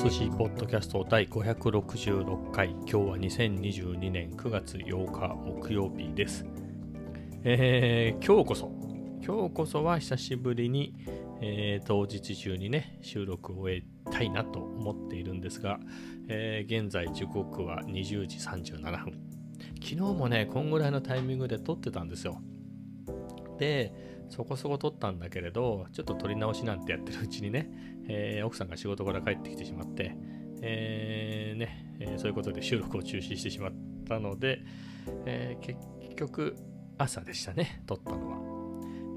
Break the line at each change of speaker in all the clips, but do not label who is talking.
寿司ポッドキャスト第566回。今日は2022年9月8日木曜日です、えー今日こそ。今日こそは久しぶりに、えー当日中にね収録を終えたいなと思っているんですが、えー現在時刻は20時37分。昨日もねこんぐらいのタイミングで撮ってたんですよ。でそこそこ撮ったんだけれどちょっと撮り直しなんてやってるうちにね、えー奥さんが仕事から帰ってきてしまって、えーねえーそういうことで収録を中止してしまったので、え結局朝でしたね撮ったのは、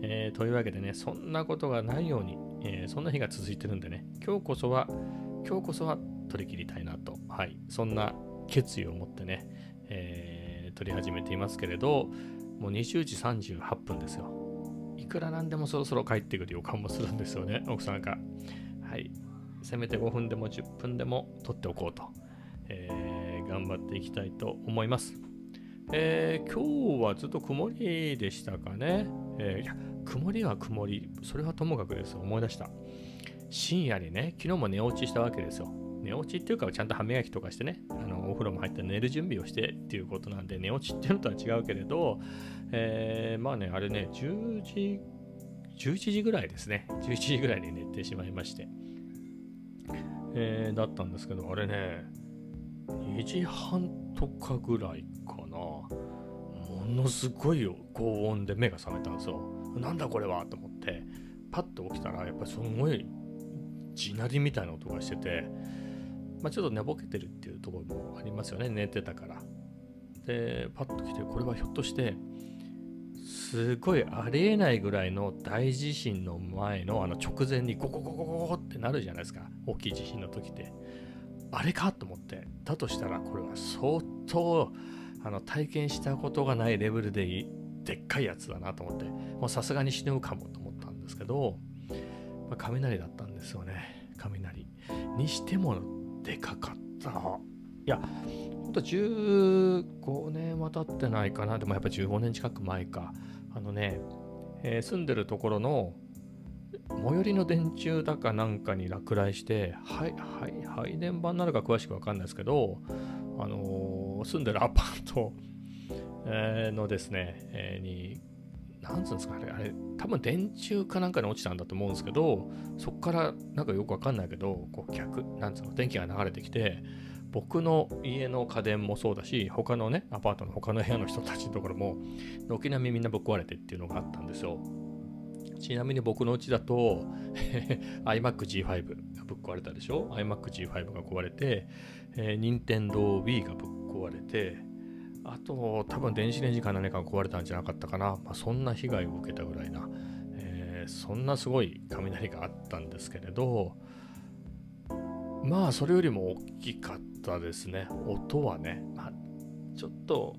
えというわけでねそんなことがないように、えそんな日が続いてるんでね今日こそは今日こそは取り切りたいなと。はいそんな決意を持ってね、えー撮り始めていますけれどもう20時38分ですよ。いくらなんでもそろそろ帰ってくる予感もするんですよね、奥さんが。はい。せめて5分でも10分でも取っておこうと、えー頑張っていきたいと思います。えー今日はずっと曇りでしたかね。えーいや、曇りは曇り。それはともかくです。思い出した。深夜にね、昨日も寝落ちしたわけですよ。寝落ちっていうか、ちゃんと歯磨きとかしてね、風呂も入って寝る準備をしてっていうことなんで、寝落ちっていうのとは違うけれど、えーまあね、あれね、10時、11時ぐらいですね。11時ぐらいに寝てしまいまして。えーだったんですけど、あれね、2時半とかぐらいかな。ものすごい高温で目が覚めたんですよ。なんだこれはと思って、パッと起きたら、やっぱりすごい地鳴りみたいな音がしてて、まあ、ちょっと寝ぼけてるっところもありますよね、寝てたから。で、パッと来て、これはひょっとして、すごいありえないぐらいの大地震の前のあの直前にゴゴゴゴゴってなるじゃないですか。大きい地震の時って。あれかと思って。だとしたらこれは相当あの体験したことがないレベルでいでっかいやつだなと思って。もうさすがに死ぬかもと思ったんですけど、まあ、雷だったんですよね。雷。にしてもでかかった。いやほんと15年は経ってないかな。でもやっぱ15年近く前か。あのね、えー住んでるところの最寄りの電柱だかなんかに落雷して、はい、はい、配電盤なのか詳しくわかんないですけど、あのー住んでるアパート、えーのですね、えーに、なんつうんですかね、あれ、多分電柱かなんかに落ちたんだと思うんですけど、そこからなんかよくわかんないけど、こう逆、なんつうの、電気が流れてきて、僕の家の家電もそうだし、他のね、アパートの他の部屋の人たちのところも、軒並みみんなぶっ壊れてっていうのがあったんですよ。ちなみに僕のうちだと iMac G5 がぶっ壊れたでしょ？iMac G5 が壊れて、えー、Nintendo Wii がぶっ壊れてあと多分電子レンジか何かが壊れたんじゃなかったかな、まあ、そんな被害を受けたぐらいな、えーそんなすごい雷があったんですけれどまあそれよりも大きかったですね音はね、まあ、ちょっと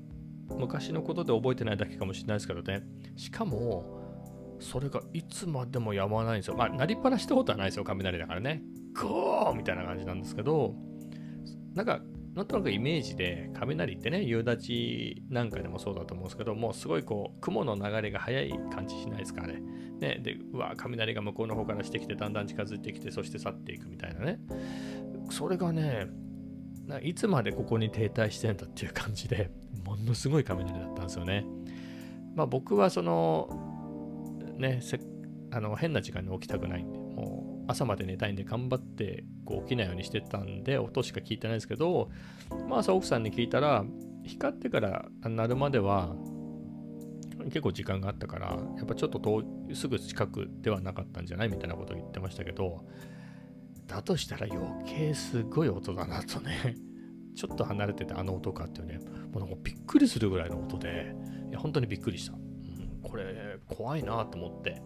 昔のことで覚えてないだけかもしれないですけどねしかもそれがいつまでもやまないんですよ。まあ、鳴りっぱなしたことはないですよ、雷だからね。ゴーみたいな感じなんですけど、なんか、なんとなくイメージで、雷ってね、夕立なんかでもそうだと思うんですけど、もうすごいこう、雲の流れが速い感じしないですかね。ね、で、うわ、雷が向こうの方からしてきて、だんだん近づいてきて、そして去っていくみたいなね。それがね、いつまでここに停滞してんだっていう感じで、ものすごい雷だったんですよね。まあ僕はその、ね、あの変な時間に起きたくないんで、もう朝まで寝たいんで頑張ってこう起きないようにしてたんで、音しか聞いてないですけど、まあ朝奥さんに聞いたら、光ってから鳴るまでは結構時間があったから、やっぱちょっと遠すぐ近くではなかったんじゃないみたいなことを言ってましたけど、だとしたら余計すごい音だなとね、ちょっと離れててあの音かっていうね、もうなんかびっくりするぐらいの音で、いや本当にびっくりした。うん、これ怖いなと思って、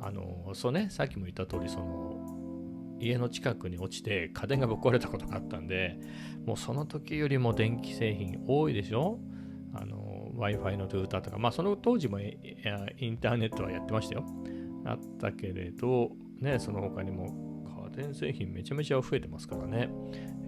あの、そうね、さっきも言った通り、その、家の近くに落ちて家電がぶっ壊れたことがあったんで、もうその時よりも電気製品多いでしょ？あの、Wi-Fi のルーターとか、まあその当時もインターネットはやってましたよ。あったけれど、ね、その他にも電製品めちゃめちゃ増えてますからね、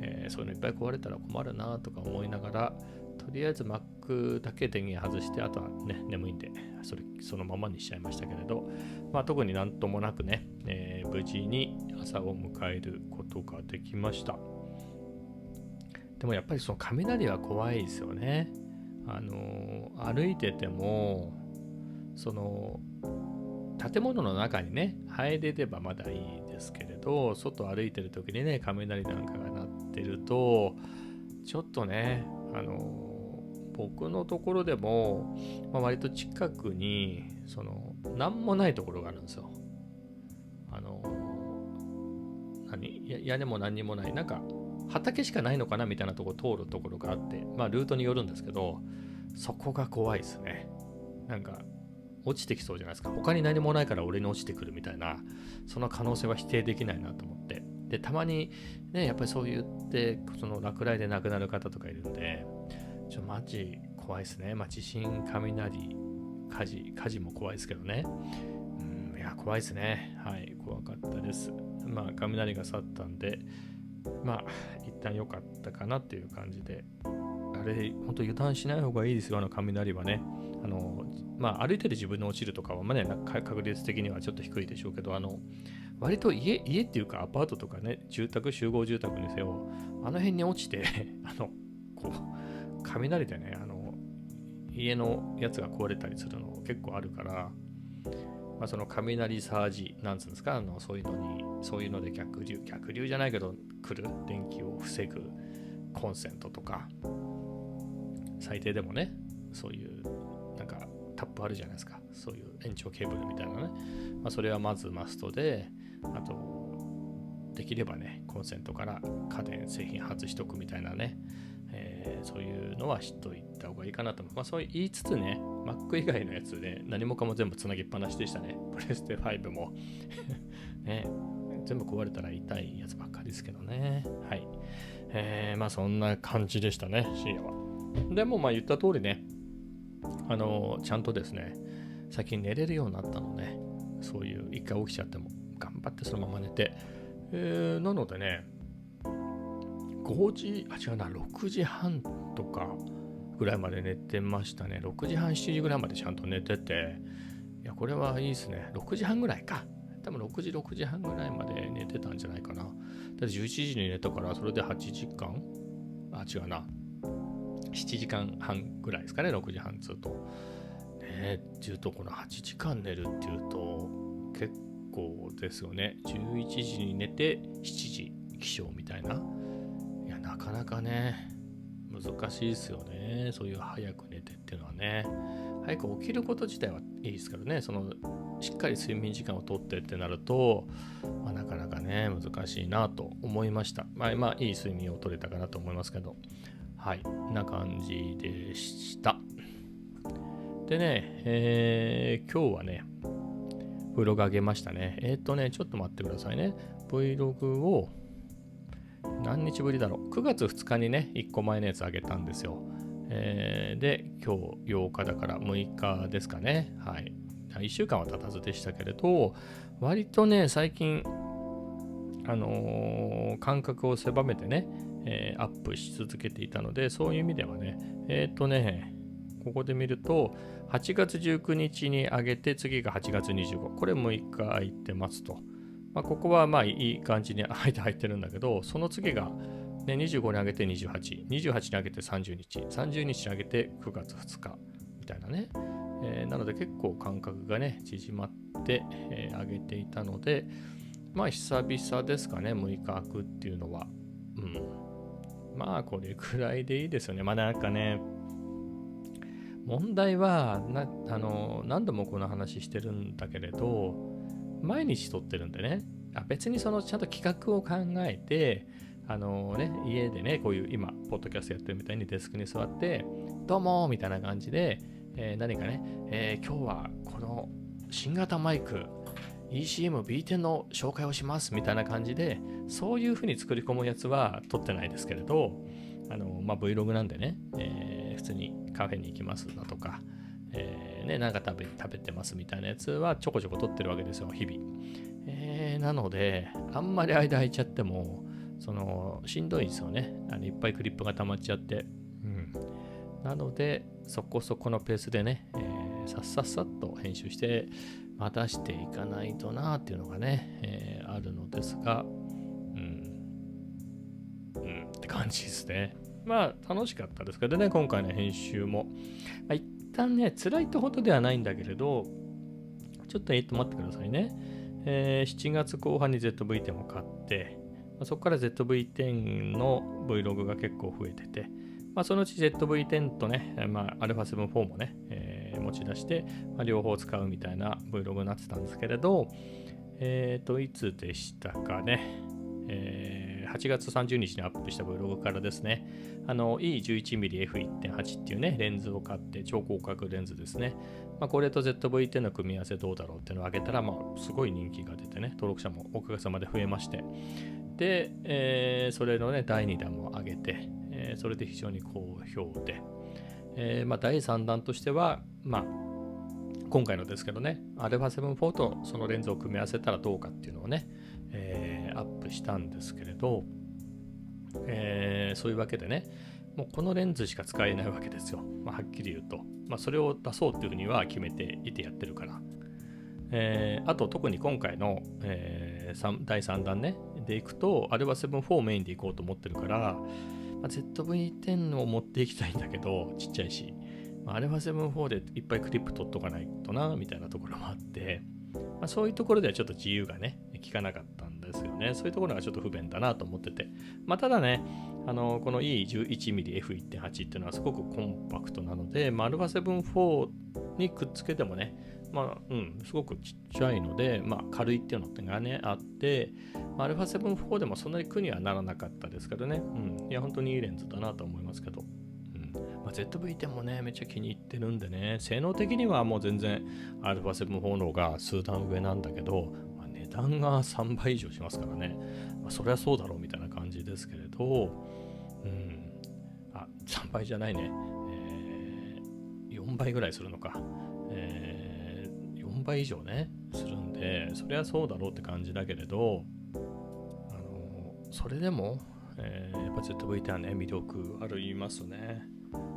えーそういうのいっぱい壊れたら困るなとか思いながら、とりあえず Mac だけ電源外して、あとはね、眠いんで、それそのままにしちゃいましたけれど、まあ、特になんともなくね、えー、無事に朝を迎えることができました。でもやっぱりその雷は怖いですよね。あの歩いてても、その建物の中にね入れればまだいいですけれど外歩いてる時にね雷なんかが鳴ってるとちょっとねあの僕のところでも、まあ、割と近くにその何もないところがあるんですよ。あの何？屋根も何にもないなんか畑しかないのかなみたいなとこ通るところがあってまあルートによるんですけどそこが怖いですね。なんか落ちてきそうじゃないですか。他に何もないから俺に落ちてくるみたいな、その可能性は否定できないなと思って。で、たまにね、やっぱりそう言って、その落雷で亡くなる方とかいるんで、ちょ、マジ怖いですね。まあ、地震、雷、火事、火事も怖いですけどね。うん、いや、怖いですね。はい、怖かったです。まあ、雷が去ったんで、まあ、一旦良かったかなっていう感じで、れ、本当油断しない方がいいですよ、あの雷はね。あのまあ、歩いてる自分の落ちるとかは、まあね、確率的にはちょっと低いでしょうけど、あの割と家家っていうかアパートとかね、住宅、集合住宅にせよ、あの辺に落ちて、あのこう雷でねあの、家のやつが壊れたりするの結構あるから、まあ、その雷サージ、なんつうんですか、あのそういうのに、そういうので逆流、逆流じゃないけど、来る電気を防ぐコンセントとか、最低でもね、そういうなんかタップあるじゃないですか。そういう延長ケーブルみたいなね、まあ、それはまずマストであとできればねコンセントから家電製品外しとくみたいなね、えー、そういうのは知っといた方がいいかなと思う、まあ、そう言いつつね Mac 以外のやつで何もかも全部つなぎっぱなしでしたね。プレステ5も。ね。全部壊れたら痛いやつばっかりですけどね。はい。えー、まあそんな感じでしたね深夜は。でもまあ言った通りねあのちゃんとですね最近寝れるようになったのね。そういう一回起きちゃっても頑張ってそのまま寝て、えー、なのでね5時あ違うな6時半とかぐらいまで寝てましたね。6時半7時ぐらいまでちゃんと寝てて。いやこれはいいですね。6時半ぐらいか。多分6時6時半ぐらいまで寝てたんじゃないかな。だ11時に寝たからそれで8時間？あ違うな。7時間半ぐらいですかね、6時半つうと。ねっていうと、この8時間寝るっていうと、結構ですよね。11時に寝て、7時起床みたいな。いや、なかなかね、難しいですよね。そういう早く寝てっていうのはね。早く起きること自体はいいですからね。そのしっかり睡眠時間をとってってなると、まあ、なかなかね、難しいなと思いました。まあ、まあ、いい睡眠をとれたかなと思いますけど。はい、な感じでした。でね、えー、今日はね、Vlog 上げましたね。えっ、ー、とね、ちょっと待ってくださいね。Vlog を何日ぶりだろう。9月2日にね、1個前のやつあげたんですよ。えー、で、今日8日だから6日ですかね。はい。1週間は経たずでしたけれど、割とね、最近、あのー、感覚を狭めてね、えー、アップし続けていたので、そういう意味ではね、えっ、ー、とね、ここで見ると、8月19日に上げて、次が8月25。これ6日空いてますと。まあ、ここはまあいい感じに 間入ってるんだけど、その次が、ね、25に上げて28、28に上げて30日、30日に上げて9月2日みたいなね。えー、なので結構間隔がね、縮まって、えー、上げていたので、まあ久々ですかね、6日空くっていうのは。うん。まあこれくらいでいいですよね。まあなんかね、問題はなあの何度もこの話してるんだけれど、毎日撮ってるんでね、あ別にそのちゃんと企画を考えて、あのね、家でね、こういう今、ポッドキャストやってるみたいにデスクに座って、どうもみたいな感じで、えー、何かね、えー、今日はこの新型マイク、ECM-B10 の紹介をしますみたいな感じで、そういうふうに作り込むやつは撮ってないですけれど、あの、まあ、Vlog なんでね、えー、普通にカフェに行きますだとか、えー、ね、なんか食べ食べてますみたいなやつはちょこちょこ撮ってるわけですよ、日々。えー、なので、あんまり間空いちゃっても、その、しんどいんですよね。あのいっぱいクリップが溜まっちゃって。うん。なのでそこそこのペースでね、えー、さっさっさっと編集してまたしていかないとなっていうのがね、えー、あるのですがって感じですね。まあ楽しかったですけどね今回の編集も、まあ、一旦ね辛いってほどではないんだけれどちょっとえっと待ってくださいね、えー、7月後半に ZV-10 を買ってまそこから ZV-10 の Vlog が結構増えてて、まあ、そのうち ZV-10 とね、まあ、α7-4 もね、えー、持ち出して、まあ、両方使うみたいな Vlog になってたんですけれど、えっ、ー、と、いつでしたかね、えー、8月30日にアップした Vlog からですね、あの E11mmF1.8 っていうね、レンズを買って超広角レンズですね。まあ、これと ZV-10 の組み合わせどうだろうっていうのを挙げたら、まあ、すごい人気が出てね、登録者もおかげさまで増えまして、で、えー、それのね、第2弾も上げて、えー、それで非常に好評で、えー、まあ、第3弾としては、まあ、今回のですけどね、α7-4 とそのレンズを組み合わせたらどうかっていうのをね、したんですけれど、えー、そういうわけでね、もうこのレンズしか使えないわけですよ。まあ、はっきり言うと。まあ、それを出そうっていうふうには決めていてやってるから。えー、あと特に今回の、えー、第3弾ね、でいくと、アルバ7-4メインでいこうと思ってるから、まあ、ZV-10 を持っていきたいんだけど、ちっちゃいし、まあ、α7-4 でいっぱいクリップ取っとかないとな、みたいなところもあって、まあ、そういうところではちょっと自由がね、効かなかっですよね。そういうところがちょっと不便だなと思ってて。まあ、ただね、あのこの E11mmF1.8 っていうのはすごくコンパクトなので、まあ、α7-4 にくっつけてもね、まあ、うん、すごくちっちゃいので、まあ、軽いっていうのがね、あって、まあ、α7-4 でもそんなに苦にはならなかったですけどね、うん、いや、本当にいいレンズだなと思いますけど、うんまあ、ZV-10 もね、めっちゃ気に入ってるんでね、性能的にはもう全然 α7-4 の方が数段上なんだけど、まあ、値 段が3倍以上しますからね、まあ、そりゃそうだろうみたいな感じですけれど、うん、あ、3倍じゃないね、えー、4倍ぐらいするのか。えー倍以上ねするんでそりゃそうだろうって感じだけれどあのそれでも、えー、やっぱ ZVT はね魅力ありますね。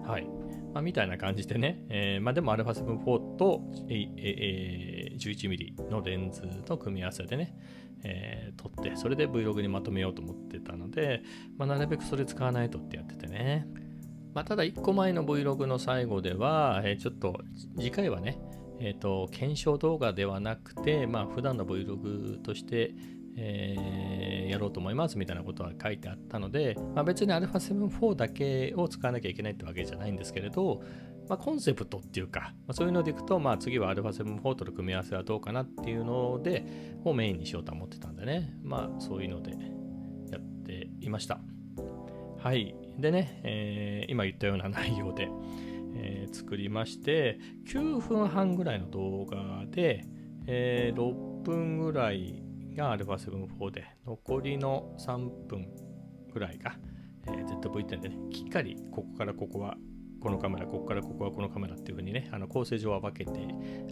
はい、まあ、みたいな感じでね、えー、まあ、でも α7-4 と、えー、11mm のレンズと組み合わせでね、えー、撮ってそれで Vlog にまとめようと思ってたので、まあ、なるべくそれ使わないとってやっててね。まあ、ただ1個前の Vlog の最後では、えー、ちょっと次回はね、えーと、検証動画ではなくて、まあ普段の Vlog として、えー、やろうと思いますみたいなことは書いてあったので、まあ、別に α7-4 だけを使わなきゃいけないってわけじゃないんですけれど、まあ、コンセプトっていうか、まあ、そういうのでいくと、まあ、次は α7-4 との組み合わせはどうかなっていうのでをメインにしようと思ってたんでね、まあそういうのでやっていました。はい。でね、えー、今言ったような内容で、えー、作りまして9分半ぐらいの動画で、えー、6分ぐらいが α7-4 で残りの3分ぐらいが、えー、ZV-10 でねきっかりここからここはこのカメラ、ここからここはこのカメラっていう風にね、あの構成上は分けて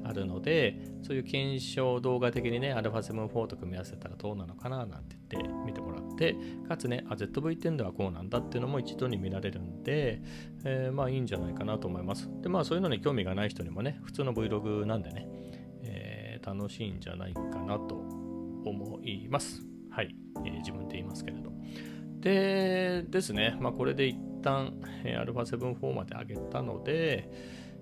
あるので、そういう検証動画的にね、α7-4 と組み合わせたらどうなのかななんて言って見てもらって、かつねあ、ZV-10 ではこうなんだっていうのも一度に見られるんで、えー、まあいいんじゃないかなと思います。で、まあそういうのに興味がない人にもね、普通の Vlog なんでね、えー、楽しいんじゃないかなと思います。はい、えー、自分で言いますけれど。でですね、まあこれで一旦、え α7-4 まで上げたので、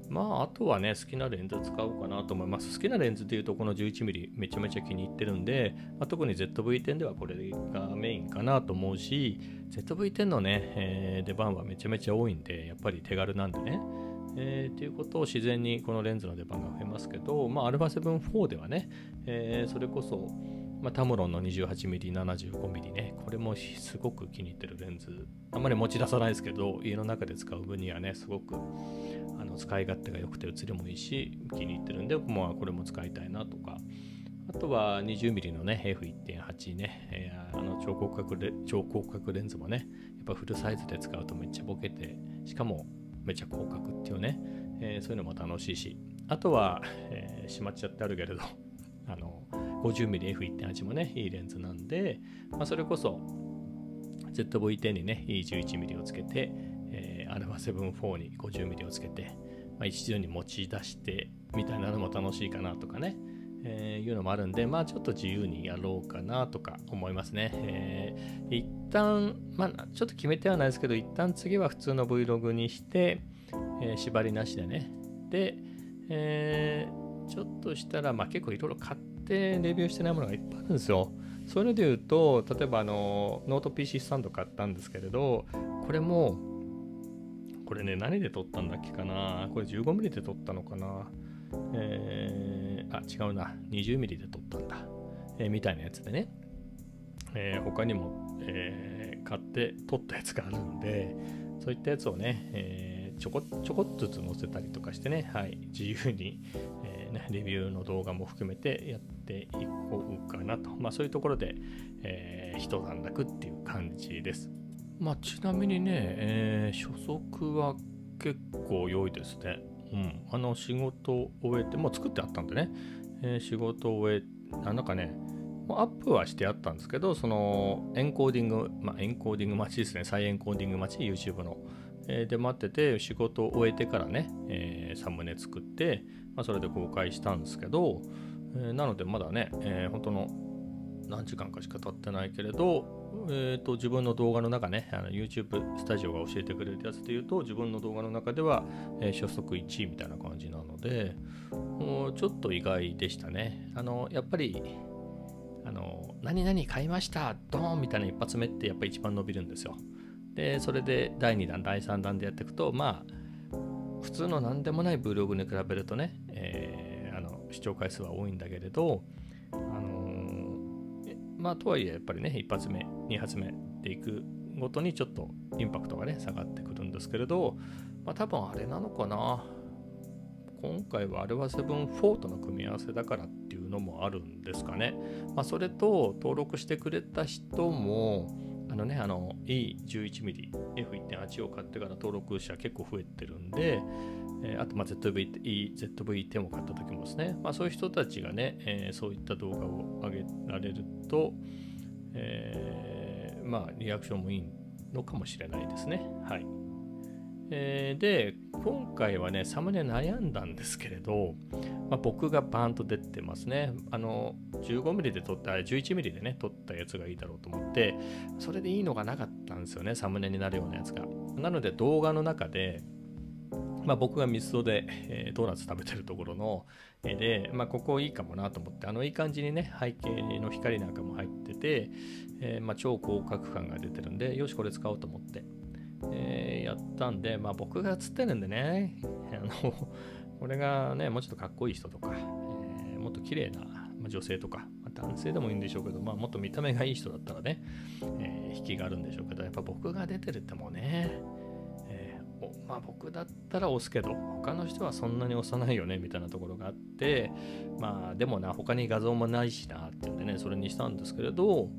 まあ、あとはね、好きなレンズ使おうかなと思います。好きなレンズでいうと、この 11mm めちゃめちゃ気に入ってるんで、まあ、特に ZV-10 ではこれがメインかなと思うし、ZV-10 のね、えー、出番はめちゃめちゃ多いんで、やっぱり手軽なんでね。えー、ということを自然にこのレンズの出番が増えますけど、まあ、α7-4 ではね、えー、それこそ、まあ、タムロンの 28mm、75mm ね、これもすごく気に入ってるレンズ。あんまり持ち出さないですけど、家の中で使う分にはね、すごくあの使い勝手が良くて写りもいいし、気に入ってるんで、まあ、これも使いたいなとか。あとは 20mm のね、F1.8 ね、えー、あの超広角レ超広角レンズもね、やっぱフルサイズで使うとめっちゃボケて、しかもめっちゃ広角っていうね、えー、そういうのも楽しいし、あとは、えー、しまっちゃってあるけれど、あの、50mmF1.8 もね、いいレンズなんで、まあ、それこそ ZV-10 にね、いい 11mm をつけて、えー、ワ7 4に 50mm をつけて、まあ、一度に持ち出してみたいなのも楽しいかなとかね、えー、いうのもあるんで、まあちょっと自由にやろうかなとか思いますね。えー、一旦、まあちょっと決めてはないですけど、一旦次は普通の Vlog にして、えー、縛りなしでね。で、えー、ちょっとしたら、まあ結構いろいろ買ってレビューしてないものがいっぱいあるんですよ。そういうので言うと、例えばあの、ノート PC スタンド買ったんですけれど、これも、これね、何で撮ったんだっけかな？これ 15mm で撮ったのかな？えー、あ、違うな。20mm で撮ったんだ。えー、みたいなやつでね。えー、他にも、え、買って撮ったやつがあるんで、そういったやつをね、え、ちょこちょこっずつ載せたりとかしてね、はい、自由に、えーね、レビューの動画も含めてやっていこうかなと。まあそういうところで、えー、一段落っていう感じです。まあちなみにね、えー、初速は結構良いですね。うん、あの仕事を終えて、もう作ってあったんでね、えー、仕事を終え、なんかね、アップはしてあったんですけど、そのエンコーディング、まあ、エンコーディング待ちですね、再エンコーディング待ち、YouTube の。えー、で待ってて、仕事を終えてからね、えー、サムネ作って、まあ、それで公開したんですけど、えー、なのでまだね、えー、本当の何時間かしか経ってないけれど、えーと、自分の動画の中ね、あの YouTube スタジオが教えてくれるやつで言うと、自分の動画の中では、えー、初速1位みたいな感じなので、もうちょっと意外でしたね。あの、やっぱり、あの、何々買いましたドーンみたいな一発目ってやっぱり一番伸びるんですよ。で、それで第2弾、第3弾でやっていくと、まあ、普通の何でもない Vlog に比べるとね、えー、視聴回数は多いんだけれど、あのまあ、とはいえ、やっぱりね、一発目、二発目でいくごとにちょっとインパクトがね、下がってくるんですけれど、まあ、多分あれなのかな。今回はあれは7-4との組み合わせだからっていうのもあるんですかね。まあ、それと登録してくれた人も、あのね、あの E11mm、F1.8 を買ってから登録者結構増えてるんで、え、あと、まあ、ZV、ZV-10 を買った時もですね、まあ、そういう人たちがね、えー、そういった動画を上げられると、えー、まあ、リアクションもいいのかもしれないですね。はい。えー、で、今回はね、サムネ悩んだんですけれど、まあ、僕がバーンと出てますね。あの、15mm で撮った、11mm でね、撮ったやつがいいだろうと思って、それでいいのがなかったんですよね、サムネになるようなやつが。なので動画の中で、まあ、僕がミスドで、え、ドーナツ食べてるところの絵で、まあ、ここいいかもなと思って、あのいい感じにね、背景の光なんかも入ってて、えー、まあ、超広角感が出てるんで、よし、これ使おうと思って、えー、やったんで、まあ、僕が映ってるんでね、あのこれがね、もうちょっとかっこいい人とか、えー、もっと綺麗な女性とか、ま、男性でもいいんでしょうけど、まあ、もっと見た目がいい人だったらね、えー、引きがあるんでしょうけど、やっぱ僕が出てるってもうね、まあ僕だったら押すけど他の人はそんなに押さないよねみたいなところがあってまあでもな他に画像もないしなっていうんでねそれにしたんですけれど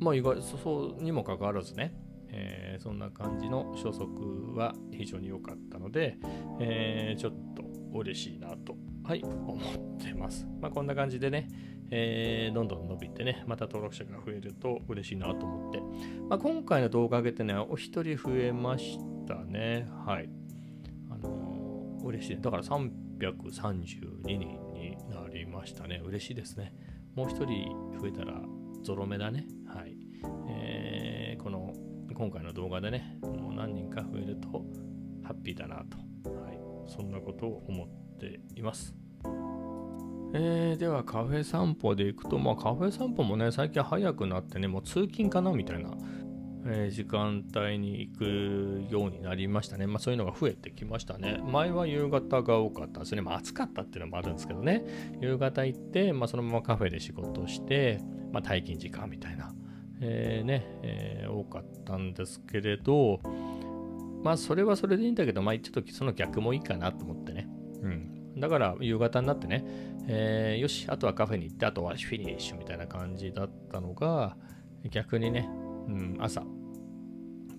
まあ意外そうにもかかわらずね、えー、そんな感じの初速は非常に良かったので、えー、ちょっと嬉しいなとはい思ってます。まあこんな感じでねえー、どんどん伸びてね、また登録者が増えると嬉しいなと思って、まあ、今回の動画上げてね、お一人増えましたね。はい。あのー、嬉しい。だから332人になりましたね。嬉しいですね。もう一人増えたらゾロ目だね。はい。えー、この今回の動画でね、もう何人か増えるとハッピーだなと。はい。そんなことを思っています。えー、ではカフェ散歩で行くと、まあカフェ散歩もね、最近早くなってね、もう通勤かなみたいなえ、時間帯に行くようになりましたね。まあそういうのが増えてきましたね。前は夕方が多かったですね。まあ暑かったっていうのもあるんですけどね。夕方行って、まあそのままカフェで仕事して、まあ退勤時間みたいな、えー、ね、えー、多かったんですけれど、まあそれはそれでいいんだけど、まあちょっとその逆もいいかなと思ってね。うん。だから夕方になってね、えー、よし、あとはカフェに行って、あとはフィニッシュみたいな感じだったのが、逆にね、うん、朝、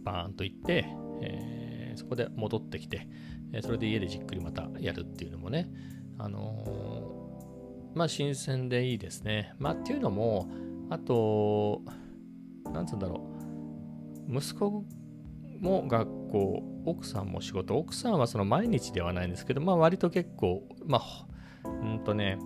バーンと行って、えー、そこで戻ってきて、えそれで家でじっくりまたやるっていうのもね、あのー、まあ新鮮でいいですね。まあっていうのも、あと、なんつうんだろう、息子も学構奥さんも仕事、奥さんはその毎日ではないんですけど、まあ割と結構、まあ、うんとね、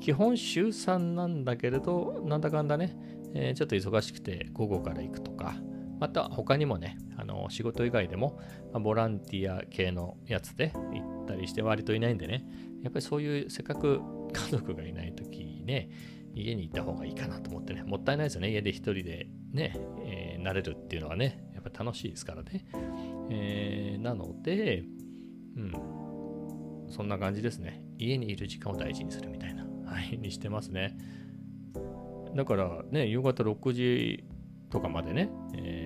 基本週3なんだけれど、なんだかんだね、えー、ちょっと忙しくて午後から行くとか、また他にもね、あの仕事以外でも、ま、ボランティア系のやつで行ったりして割といないんでね、やっぱりそういうせっかく 家族がいない時ね、家にいた方がいいかなと思ってね、もったいないですよね、家で一人でね、えー、慣れるっていうのはね、やっぱ楽しいですからね。えー、なので、うん、そんな感じですね。家にいる時間を大事にするみたいな、はい、にしてますね。だからね、夕方6時とかまでね、えー、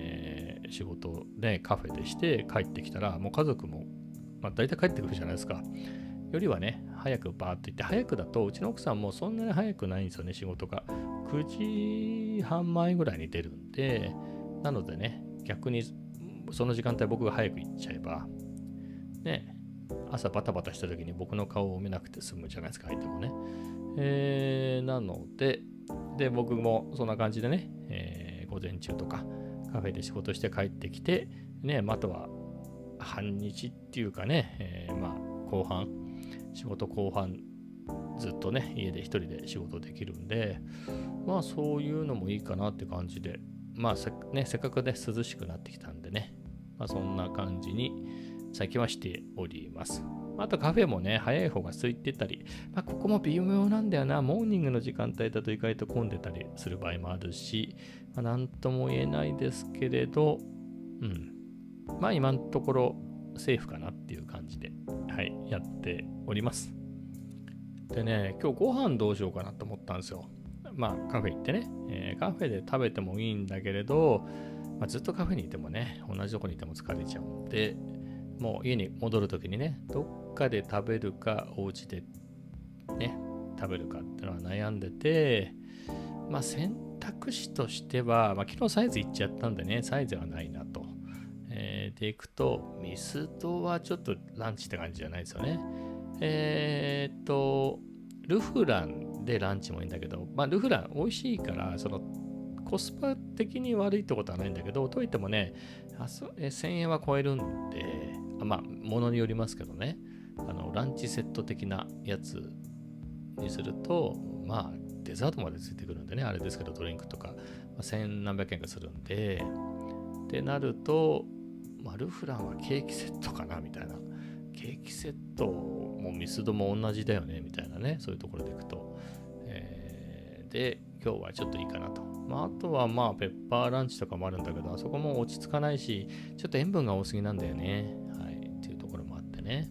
仕事でカフェでして帰ってきたら、もう家族も、まあ、大体帰ってくるじゃないですか。よりはね、早くバーって行って、早くだと、うちの奥さんもそんなに早くないんですよね、仕事が。9時半前ぐらいに出るんで、なのでね、逆にその時間帯僕が早く行っちゃえば、ね、朝バタバタした時に僕の顔を見なくて済むじゃないですか、相手もね。えー、なので、で、僕もそんな感じでね、えー、午前中とかカフェで仕事して帰ってきて、ね、あとは半日っていうかね、えー、まあ後半、仕事後半ずっとね、家で一人で仕事できるんで、まあそういうのもいいかなって感じで、まあせ,、ね、せっかくね、涼しくなってきたんでね、まあそんな感じに最近はしております。あとカフェもね、早い方が空いてたり、まあ、ここも微妙なんだよな。モーニングの時間帯だと意外と混んでたりする場合もあるし、まあ、なんとも言えないですけれど、うん。まあ今のところセーフかなっていう感じで、はい、やっております。でね、今日ご飯どうしようかなと思ったんですよ。まあカフェ行ってね、えー、カフェで食べてもいいんだけれど、まあ、ずっとカフェにいてもね、同じとこにいても疲れちゃうんで、もう家に戻るときにね、どっかで食べるか、お家でね、食べるかっていうのは悩んでて、まあ選択肢としては、まあ、昨日サイズいっちゃったんでね、サイズはないなと。えー、でいくと、ミスドはちょっとランチって感じじゃないですよね。えー、っと、ルフランでランチもいいんだけど、まあ、ルフラン美味しいから、そのコスパ的に悪いってことはないんだけど、といってもね、1000円は超えるんで、まあ、ものによりますけどね、あのランチセット的なやつにすると、まあ、デザートまでついてくるんでね、あれですけど、ドリンクとか、まあ、千何百円かするんで、ってなると、まあ、ルフランはケーキセットかなみたいな。ケーキセットもミスドも同じだよねみたいなね、そういうところでいくと。えー、で、今日はちょっといいかなと。まあ、あとはまあ、ペッパーランチとかもあるんだけど、あそこも落ち着かないし、ちょっと塩分が多すぎなんだよね。はい。っていうところもあってね。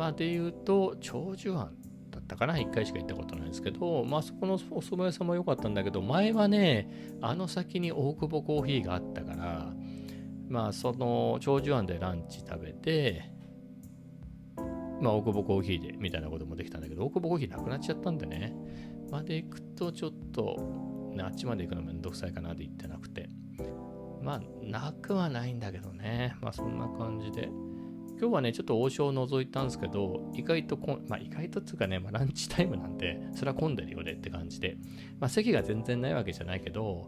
まあ、で言うと、長寿庵だったかな？1回しか行ったことないんですけど、まあ、そこのお蕎麦屋さんも良かったんだけど、前はね、あの先に大久保コーヒーがあったから、まあ、その長寿庵でランチ食べて、まあ、大久保コーヒーでみたいなこともできたんだけど、大久保コーヒーなくなっちゃったんでね。まで行くとちょっと、ね、あっちまで行くのめんどくさいかなで行ってなくて。まあ、なくはないんだけどね。まあ、そんな感じで。今日はね、ちょっと王将を覗いたんですけど、意外とこん、まあ意外とっていうかね、まあランチタイムなんで、それは混んでるよねって感じで、まあ席が全然ないわけじゃないけど、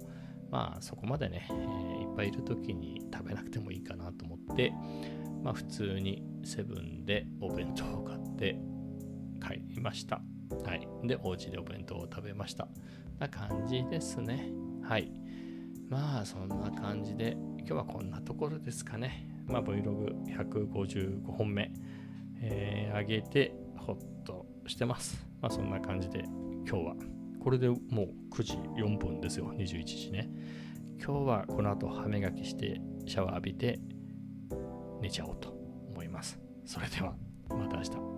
まあそこまでね、えー、いっぱいいる時に食べなくてもいいかなと思って、まあ普通にセブンでお弁当を買って帰りました。はい。で、お家でお弁当を食べました。な感じですね。はい。まあ、そんな感じで、今日はこんなところですかね。まあ、Vlog155 本目、えー、上げて、ほっとしてます。まあ、そんな感じで、今日は、これでもう9時4分ですよ。21時ね。今日はこの後歯磨きして、シャワー浴びて、寝ちゃおうと思います。それでは、また明日。